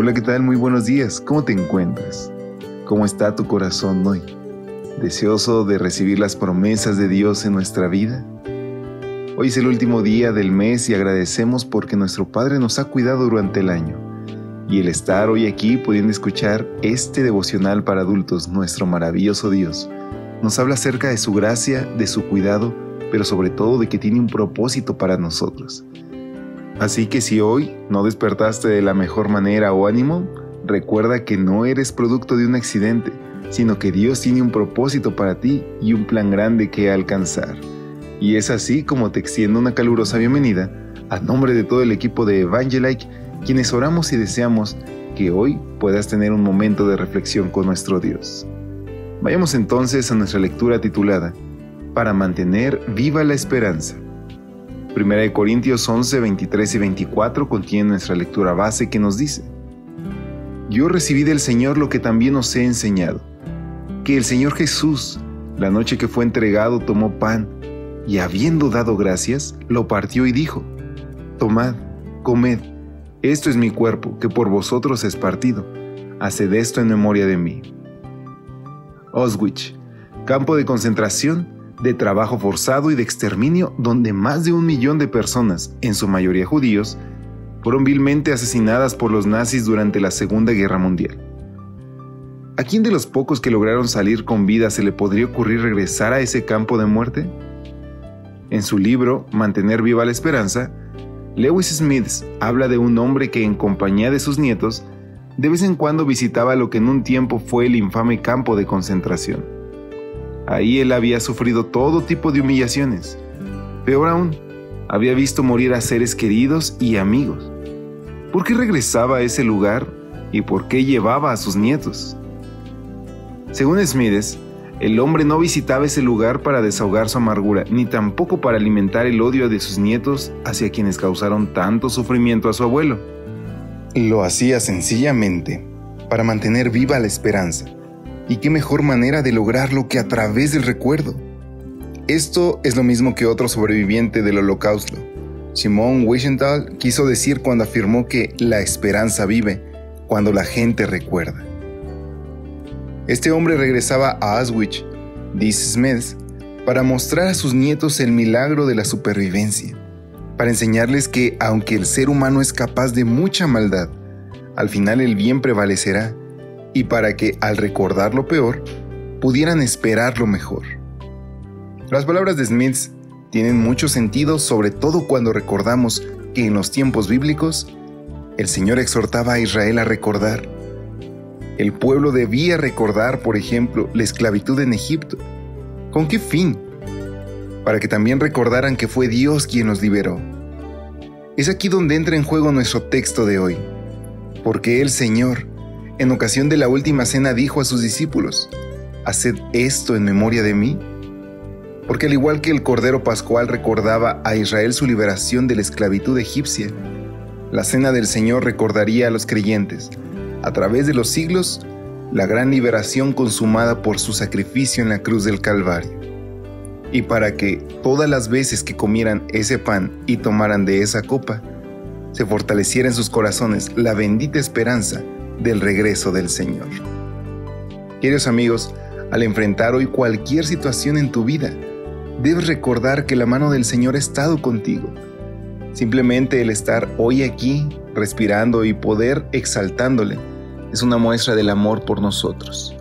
Hola, ¿qué tal? Muy buenos días. ¿Cómo te encuentras? ¿Cómo está tu corazón hoy? ¿Deseoso de recibir las promesas de Dios en nuestra vida? Hoy es el último día del mes y agradecemos porque nuestro Padre nos ha cuidado durante el año. Y el estar hoy aquí pudiendo escuchar este devocional para adultos, nuestro maravilloso Dios, nos habla acerca de su gracia, de su cuidado, pero sobre todo de que tiene un propósito para nosotros. Así que si hoy no despertaste de la mejor manera o ánimo, recuerda que no eres producto de un accidente, sino que Dios tiene un propósito para ti y un plan grande que alcanzar. Y es así como te extiendo una calurosa bienvenida a nombre de todo el equipo de Evangelike, quienes oramos y deseamos que hoy puedas tener un momento de reflexión con nuestro Dios. Vayamos entonces a nuestra lectura titulada Para mantener viva la esperanza. Primera de Corintios 11, 23 y 24 contiene nuestra lectura base que nos dice, Yo recibí del Señor lo que también os he enseñado, que el Señor Jesús, la noche que fue entregado, tomó pan, y habiendo dado gracias, lo partió y dijo, Tomad, comed, esto es mi cuerpo, que por vosotros es partido, haced esto en memoria de mí. Auschwitz, campo de concentración de trabajo forzado y de exterminio donde más de un millón de personas, en su mayoría judíos, fueron vilmente asesinadas por los nazis durante la Segunda Guerra Mundial. ¿A quién de los pocos que lograron salir con vida se le podría ocurrir regresar a ese campo de muerte? En su libro Mantener viva la esperanza, Lewis Smith habla de un hombre que en compañía de sus nietos de vez en cuando visitaba lo que en un tiempo fue el infame campo de concentración. Ahí él había sufrido todo tipo de humillaciones. Peor aún, había visto morir a seres queridos y amigos. ¿Por qué regresaba a ese lugar y por qué llevaba a sus nietos? Según Smides, el hombre no visitaba ese lugar para desahogar su amargura, ni tampoco para alimentar el odio de sus nietos hacia quienes causaron tanto sufrimiento a su abuelo. Lo hacía sencillamente para mantener viva la esperanza y qué mejor manera de lograrlo que a través del recuerdo. Esto es lo mismo que otro sobreviviente del holocausto. Simón Wiesenthal quiso decir cuando afirmó que la esperanza vive cuando la gente recuerda. Este hombre regresaba a Auschwitz, dice Smith, para mostrar a sus nietos el milagro de la supervivencia, para enseñarles que aunque el ser humano es capaz de mucha maldad, al final el bien prevalecerá y para que, al recordar lo peor, pudieran esperar lo mejor. Las palabras de Smith tienen mucho sentido, sobre todo cuando recordamos que en los tiempos bíblicos, el Señor exhortaba a Israel a recordar. El pueblo debía recordar, por ejemplo, la esclavitud en Egipto. ¿Con qué fin? Para que también recordaran que fue Dios quien los liberó. Es aquí donde entra en juego nuestro texto de hoy, porque el Señor en ocasión de la última cena dijo a sus discípulos, Haced esto en memoria de mí. Porque al igual que el Cordero Pascual recordaba a Israel su liberación de la esclavitud egipcia, la cena del Señor recordaría a los creyentes, a través de los siglos, la gran liberación consumada por su sacrificio en la cruz del Calvario. Y para que todas las veces que comieran ese pan y tomaran de esa copa, se fortaleciera en sus corazones la bendita esperanza del regreso del Señor. Queridos amigos, al enfrentar hoy cualquier situación en tu vida, debes recordar que la mano del Señor ha estado contigo. Simplemente el estar hoy aquí, respirando y poder exaltándole, es una muestra del amor por nosotros.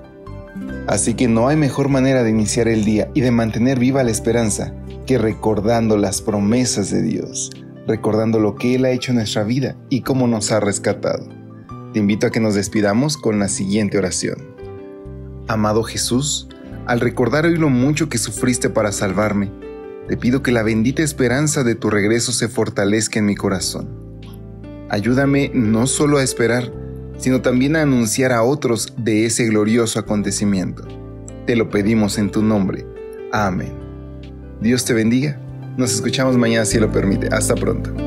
Así que no hay mejor manera de iniciar el día y de mantener viva la esperanza que recordando las promesas de Dios, recordando lo que Él ha hecho en nuestra vida y cómo nos ha rescatado. Te invito a que nos despidamos con la siguiente oración. Amado Jesús, al recordar hoy lo mucho que sufriste para salvarme, te pido que la bendita esperanza de tu regreso se fortalezca en mi corazón. Ayúdame no solo a esperar, sino también a anunciar a otros de ese glorioso acontecimiento. Te lo pedimos en tu nombre. Amén. Dios te bendiga. Nos escuchamos mañana si lo permite. Hasta pronto.